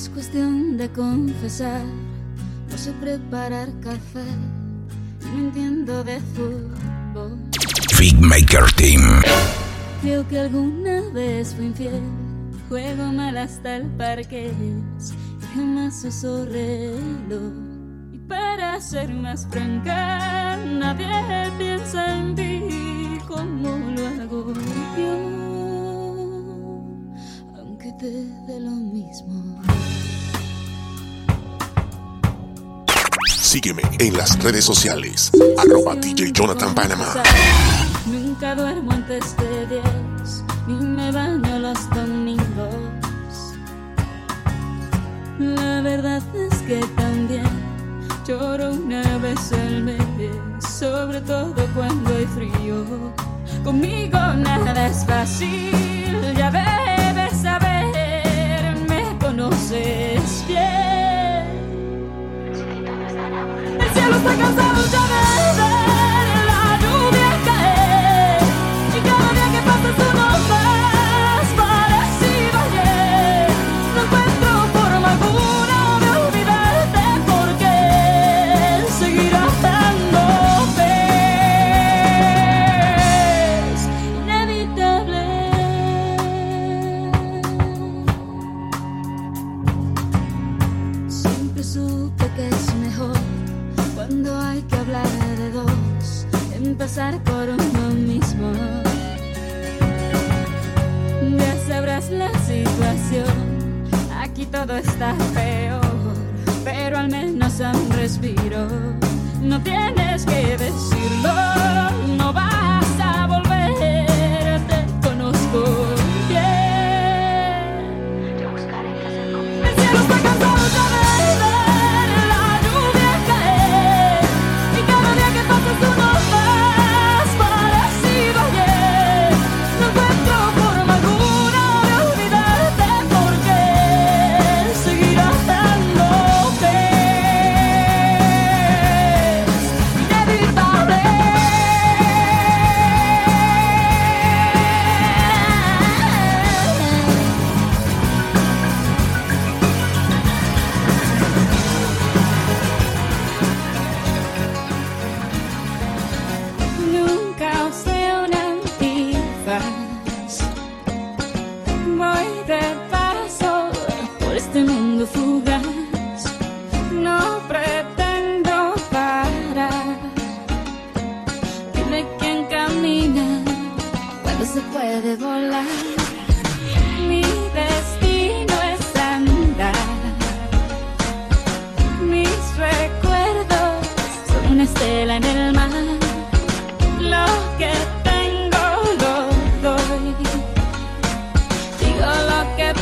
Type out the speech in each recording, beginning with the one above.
Es cuestión de confesar, no sé preparar café, no entiendo de fútbol. Maker Team. Creo que alguna vez fui infiel, juego mal hasta el parque, jamás uso reloj. Y para ser más franca, nadie piensa en ti como lo hago yo, aunque te dé lo mismo. Sígueme en las redes sociales, arroba DJ Jonathan Panama. Nunca duermo antes de 10, ni me baño los domingos. La verdad es que también lloro una vez al mes, sobre todo cuando hay frío. Conmigo nada es fácil, ya debes saber, me conoces bien. Cielo está cansado ya de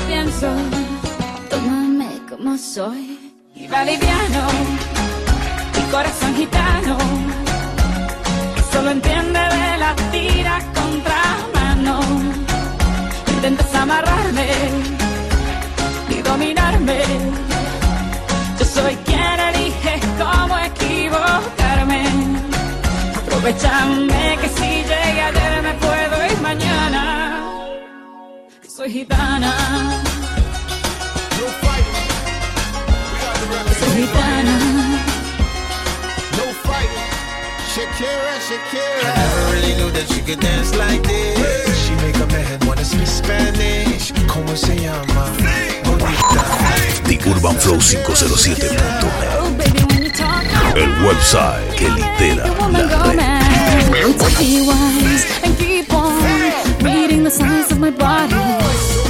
que pienso, tómame como soy. Y va liviano, mi corazón gitano, solo entiende de la tira contra mano. Intentas amarrarme y dominarme. Yo soy quien elige cómo equivocarme. Aprovechame que soy gitana. Soy gitana. Shakira, Shakira. I never really knew that she could dance like this. She make a man wanna speak Spanish. ¿Cómo se llama? Bonita. The Urban Flow 507.net. Oh, baby, when you talk, El website que lidera la red. Reading the size of my body.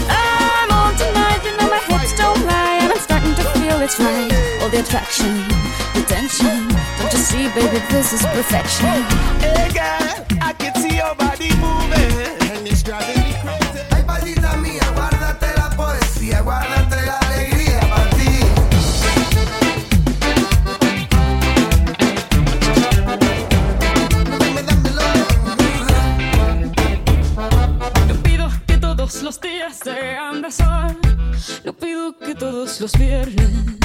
I'm on tonight, you know my hips don't lie, and I'm starting to feel it's right. All the attraction, the tension. Don't you see, baby, this is perfection. Hey girl, los viernes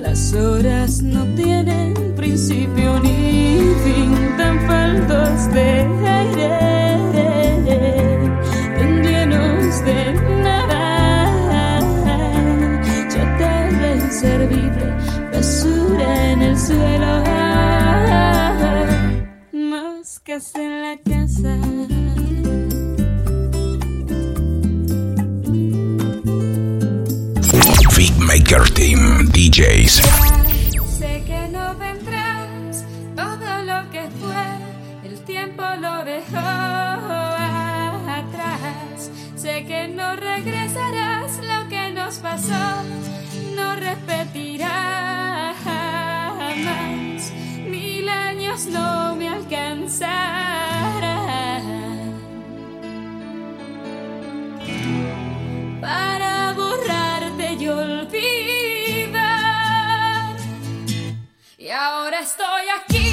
las horas no tienen principio ni fin, tan faltos de aire, tan llenos de nada. Ya tal vez servible, basura en el suelo, moscas en la casa. Maker Team. DJs. estoy aquí.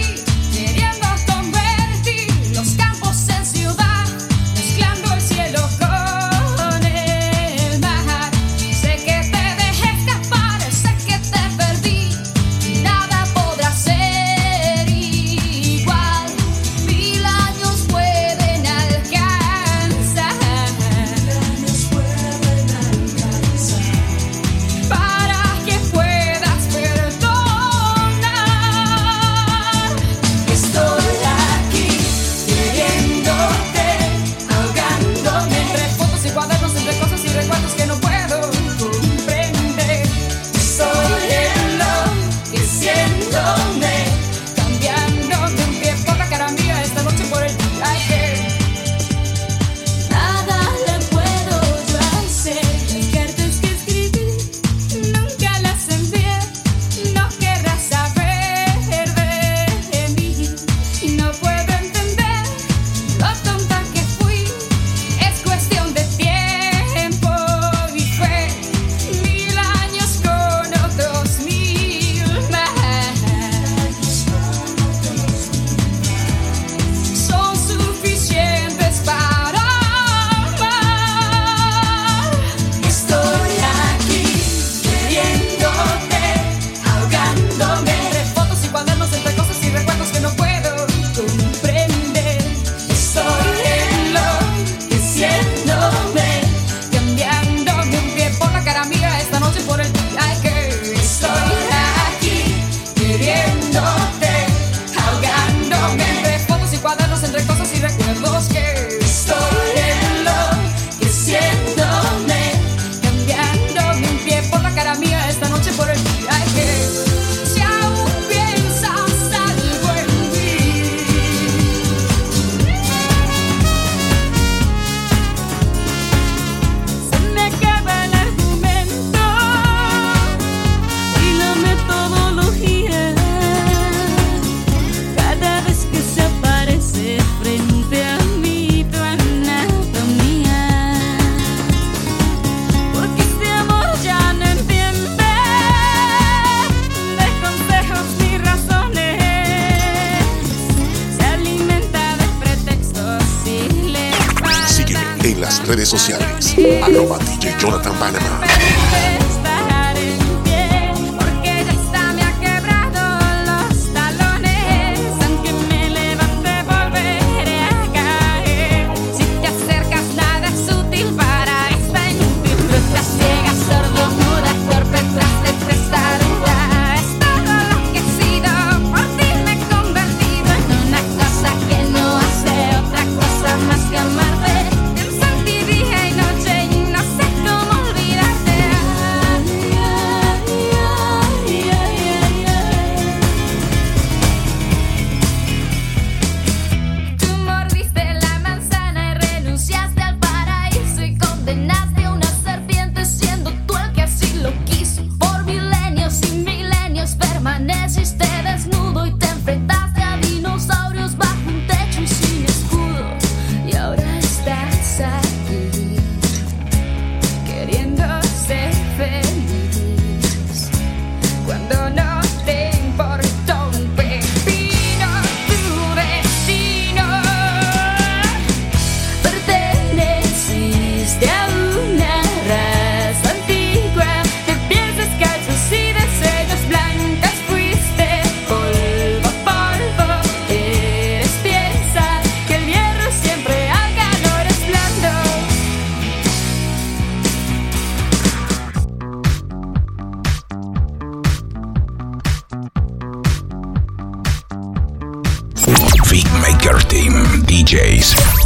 DJs.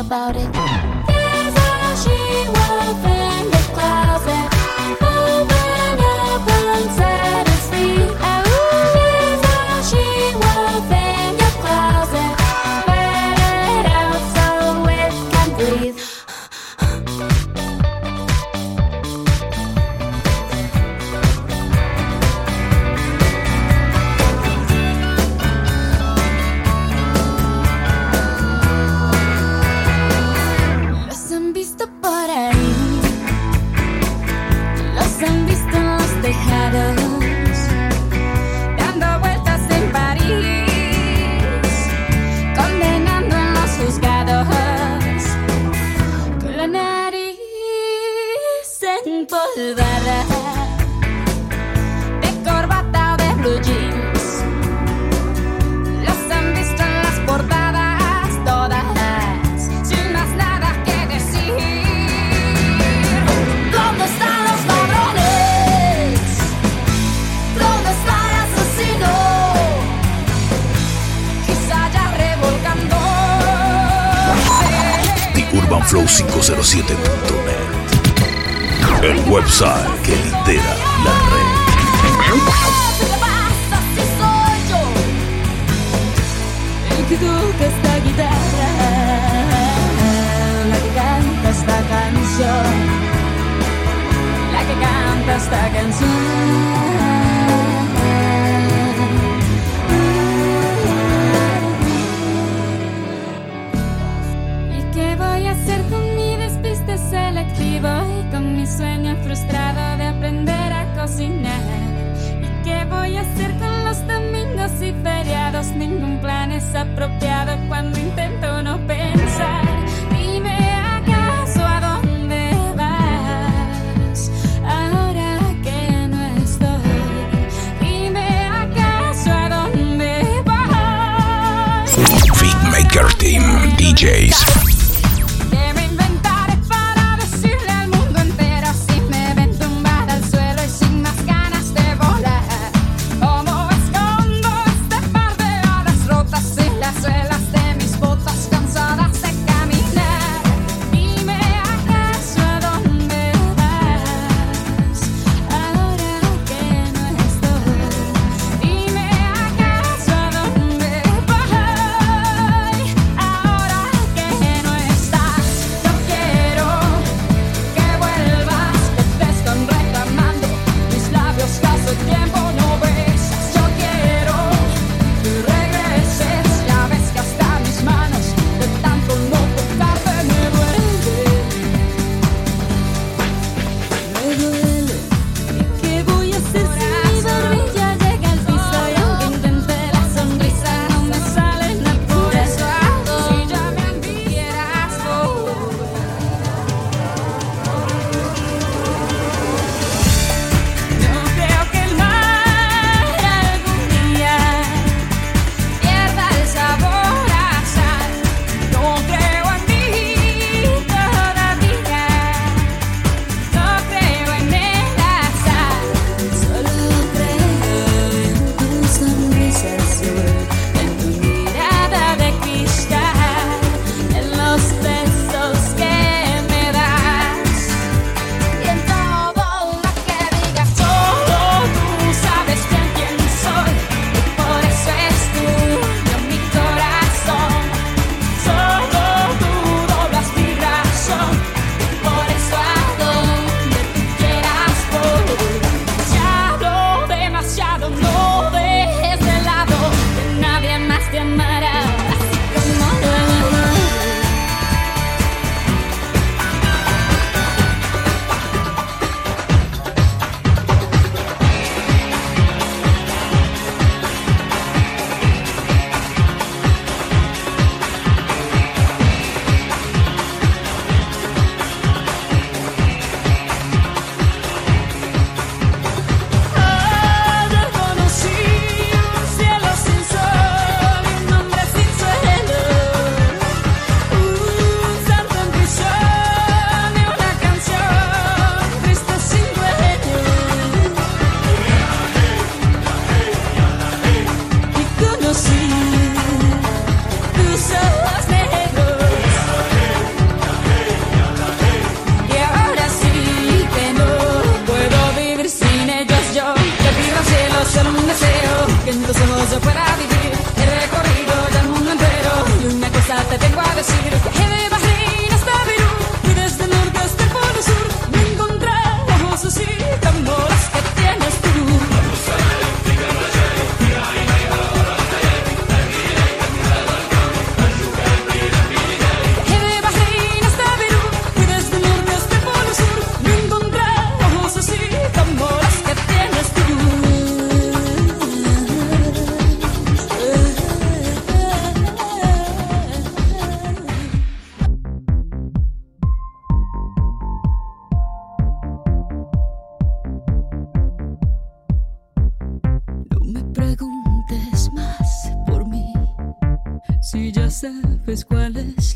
about it. flow507.net. El website que lidera la red. El que toca esta guitarra, la que canta esta canción, la que canta esta canción. mi sueño frustrado de aprender a cocinar. ¿Y qué voy a hacer con los domingos y feriados? Ningún plan es apropiado cuando intento no pensar. Dime acaso a dónde vas ahora que no estoy. Dime acaso a dónde vas. Beatmaker Team DJs.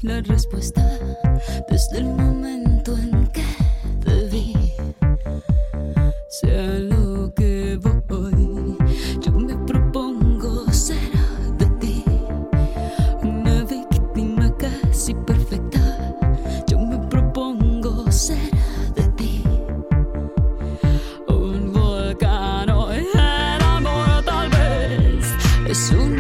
la respuesta desde el momento en que te vi. Sea lo que voy, yo me propongo ser de ti una víctima casi perfecta. Yo me propongo ser. Un volcán el amor tal vez es un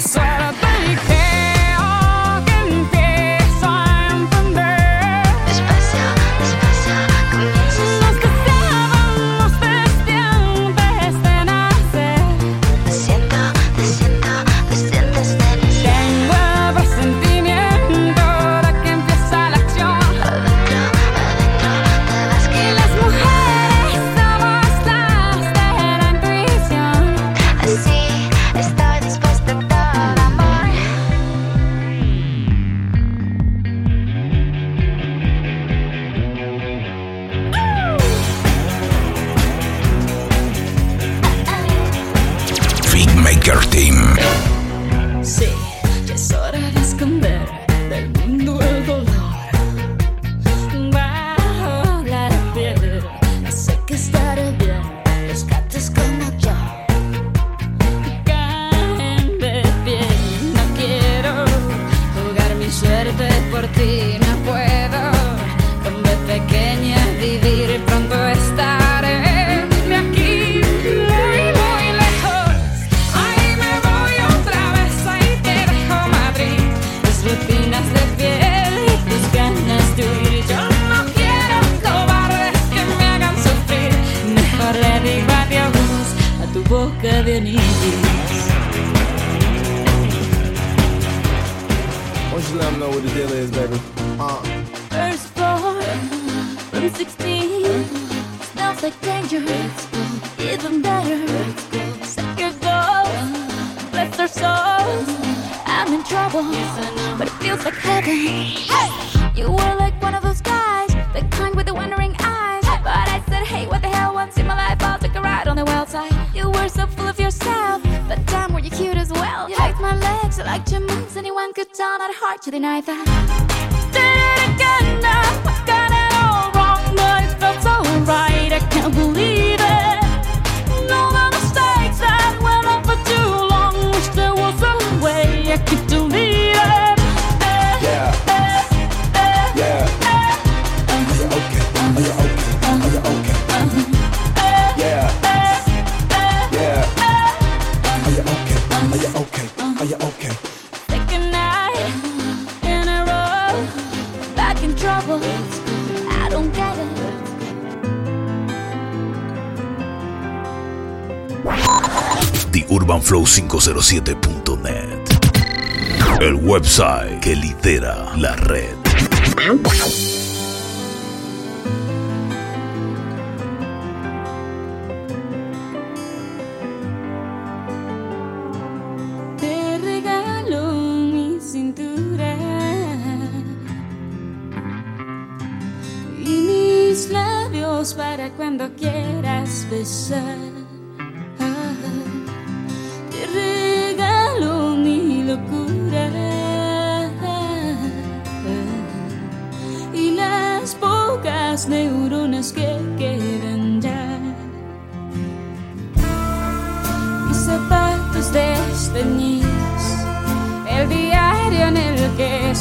sorry. Like two moons anyone could tell. at hard to deny that Did it again now urbanflow507.net. El website que lidera la red. Te regalo mi cintura y mis labios para cuando quieras besar.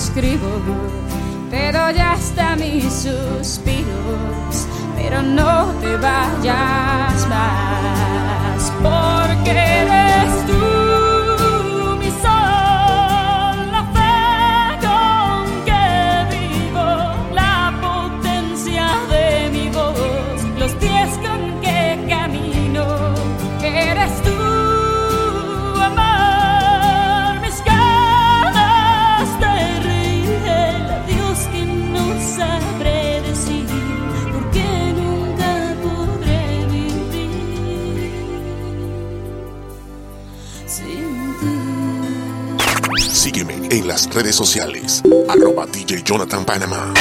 escribo, pero ya está mis suspiros, pero no te vayas más. en las redes sociales. Arroba DJ Jonathan Panamá.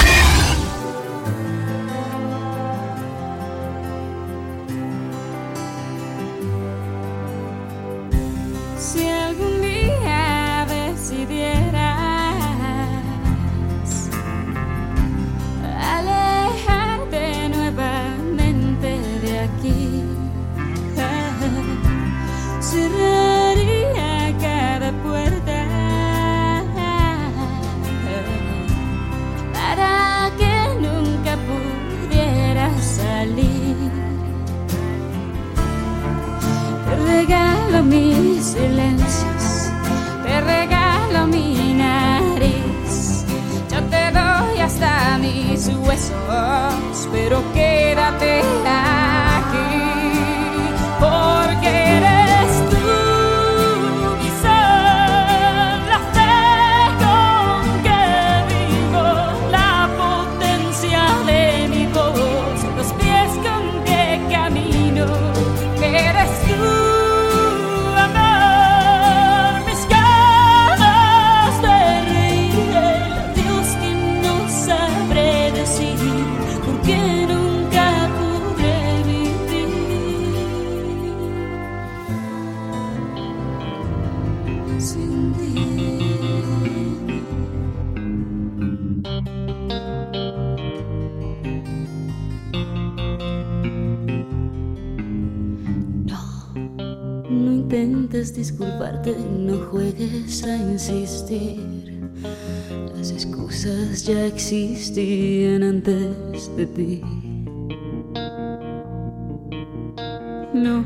No,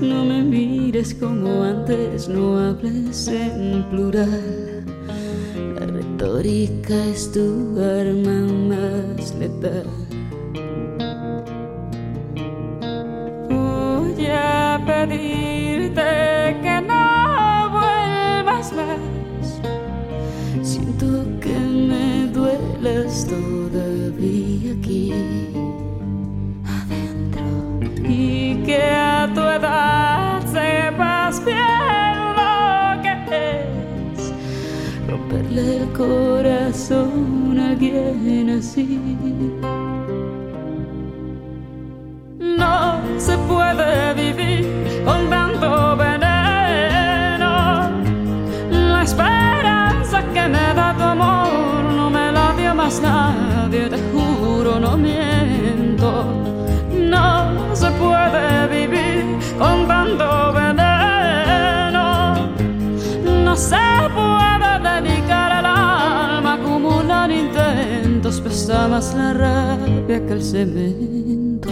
no me mires como antes, no hables en plural. La retórica es tu arma más letal. Voy a pedirte que no vuelvas más. Siento que me dueles todavía a tu edad sepas bien lo que es romperle el corazón a alguien así. No se puede vivir con tanto veneno. La esperanza que me da tu amor no me la dio más nadie, te juro, no miento. Intentos, pesa la rabia que el cemento.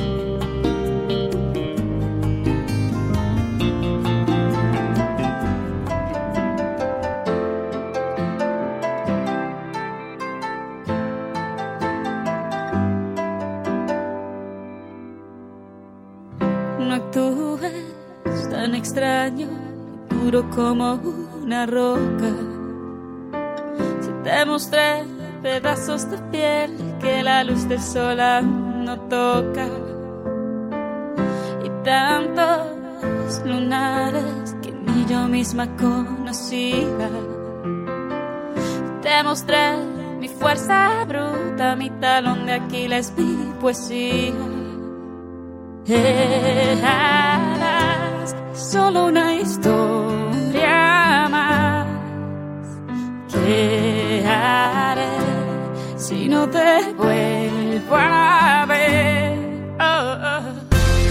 No actúes tan extraño, duro como una roca. Si te mostré pedazos de piel que la luz del sol no toca. Y tantos lunares que ni yo misma conocía. Te mostré mi fuerza bruta, mi talón de Aquiles, mi poesía. Eras solo una historia si no te vuelvo a ver? Oh, oh.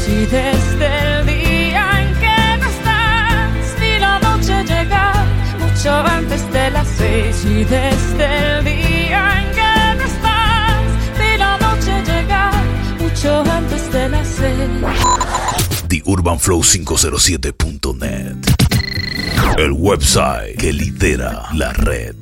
Si desde el día en que no estás, vi la noche llegar mucho antes de las seis. Y desde el día en que no estás, vi la noche llegar mucho antes de las seis. TheUrbanFlow507.net. El website que lidera la red.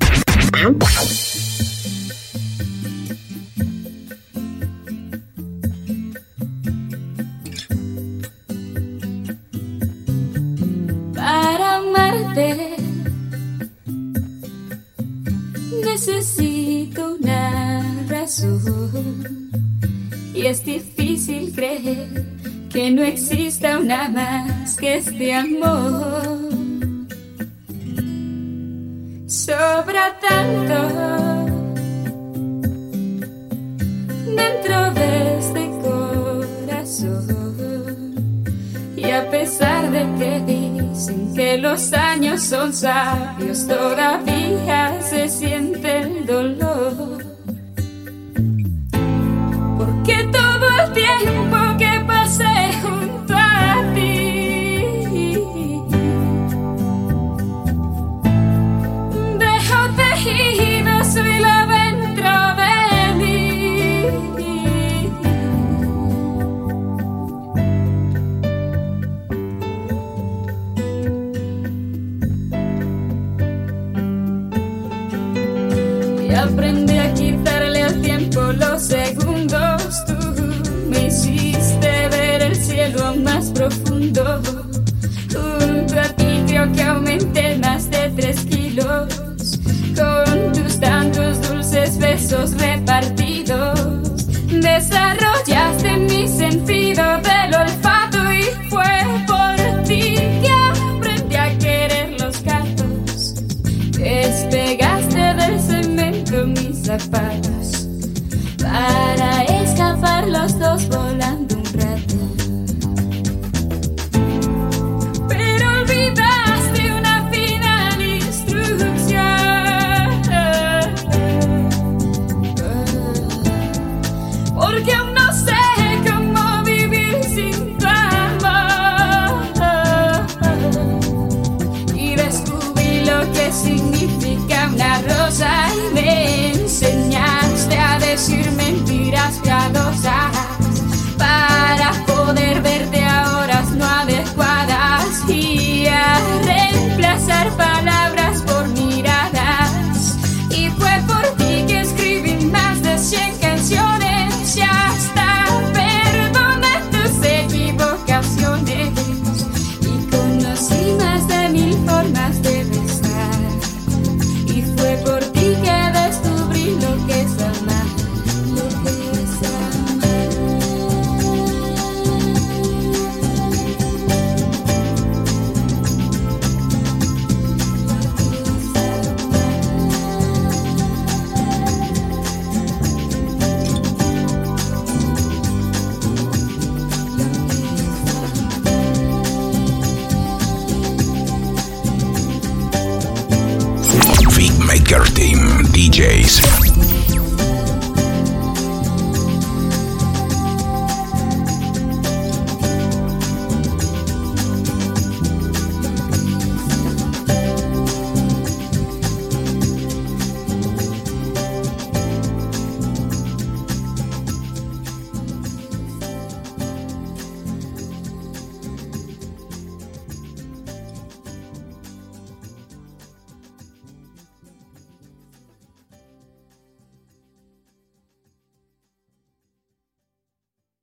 Y a pesar de que dicen que los años son sabios, todavía se siente el dolor. Para escapar los dos volando.